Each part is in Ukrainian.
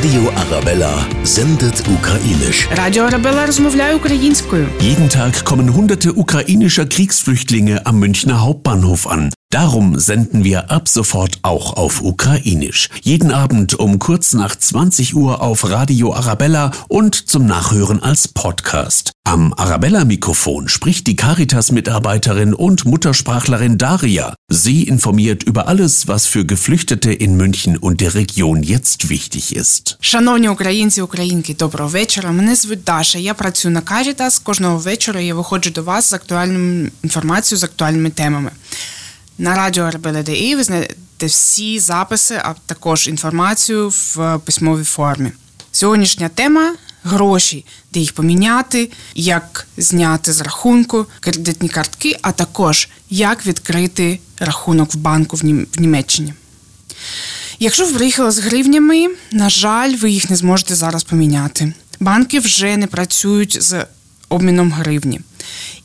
Radio Arabella sendet ukrainisch. Радіо Арабела розмовляє українською. Jeden Tag kommen hunderte ukrainischer Kriegsflüchtlinge am Münchner Hauptbahnhof an. Darum senden wir ab sofort auch auf Ukrainisch. Jeden Abend um kurz nach 20 Uhr auf Radio Arabella und zum Nachhören als Podcast. Am Arabella-Mikrofon spricht die Caritas-Mitarbeiterin und Muttersprachlerin Daria. Sie informiert über alles, was für Geflüchtete in München und der Region jetzt wichtig ist. Шановні українці, українки, доброго вечора. Мене звуть Даша. Я працюю на Caritas. Кожного вечора я виходжу до вас з актуальною інформацією, з актуальними темами. На радіо RBL.de ви знайдете всі записи, а також інформацію в письмовій формі. Сьогоднішня тема гроші, де їх поміняти, як зняти з рахунку кредитні картки, а також як відкрити рахунок в банку в Німеччині. Якщо ви приїхали з гривнями, на жаль, ви їх не зможете зараз поміняти. Банки вже не працюють з обміном гривні.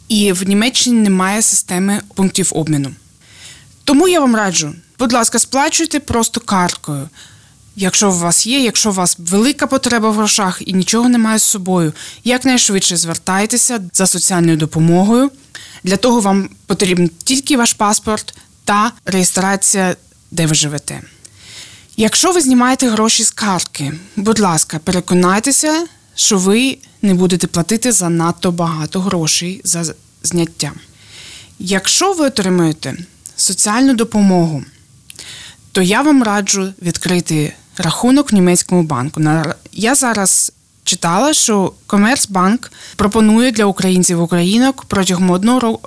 І в Німеччині немає системи пунктів обміну. Тому я вам раджу, будь ласка, сплачуйте просто карткою. Якщо у вас є, якщо у вас велика потреба в грошах і нічого немає з собою, якнайшвидше звертайтеся за соціальною допомогою. Для того вам потрібен тільки ваш паспорт та реєстрація, де ви живете. Якщо ви знімаєте гроші з картки, будь ласка, переконайтеся, що ви не будете платити занадто багато грошей за зняття. Якщо ви отримуєте соціальну допомогу, то я вам раджу відкрити рахунок в німецькому банку. Я зараз читала, що Комерцбанк пропонує для українців українок протягом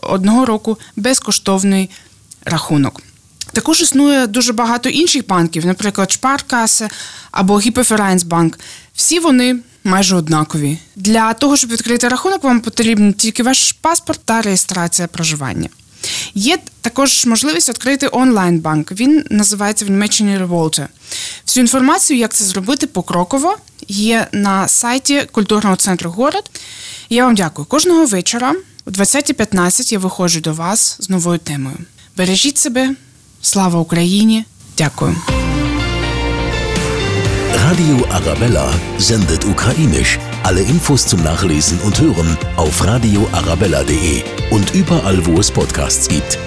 одного року безкоштовний рахунок. Також існує дуже багато інших банків, наприклад, Шпаркасе або Гіпоферайнсбанк. Всі вони майже однакові. Для того, щоб відкрити рахунок, вам потрібен тільки ваш паспорт та реєстрація проживання. Є також можливість відкрити онлайн-банк. Він називається в Німеччині Revolte. Всю інформацію, як це зробити покроково, є на сайті культурного центру город. Я вам дякую. Кожного вечора о 20.15 я виходжу до вас з новою темою. Бережіть себе, слава Україні! Дякую. Radio Arabella sendet ukrainisch. Alle Infos zum Nachlesen und Hören auf radioarabella.de und überall, wo es Podcasts gibt.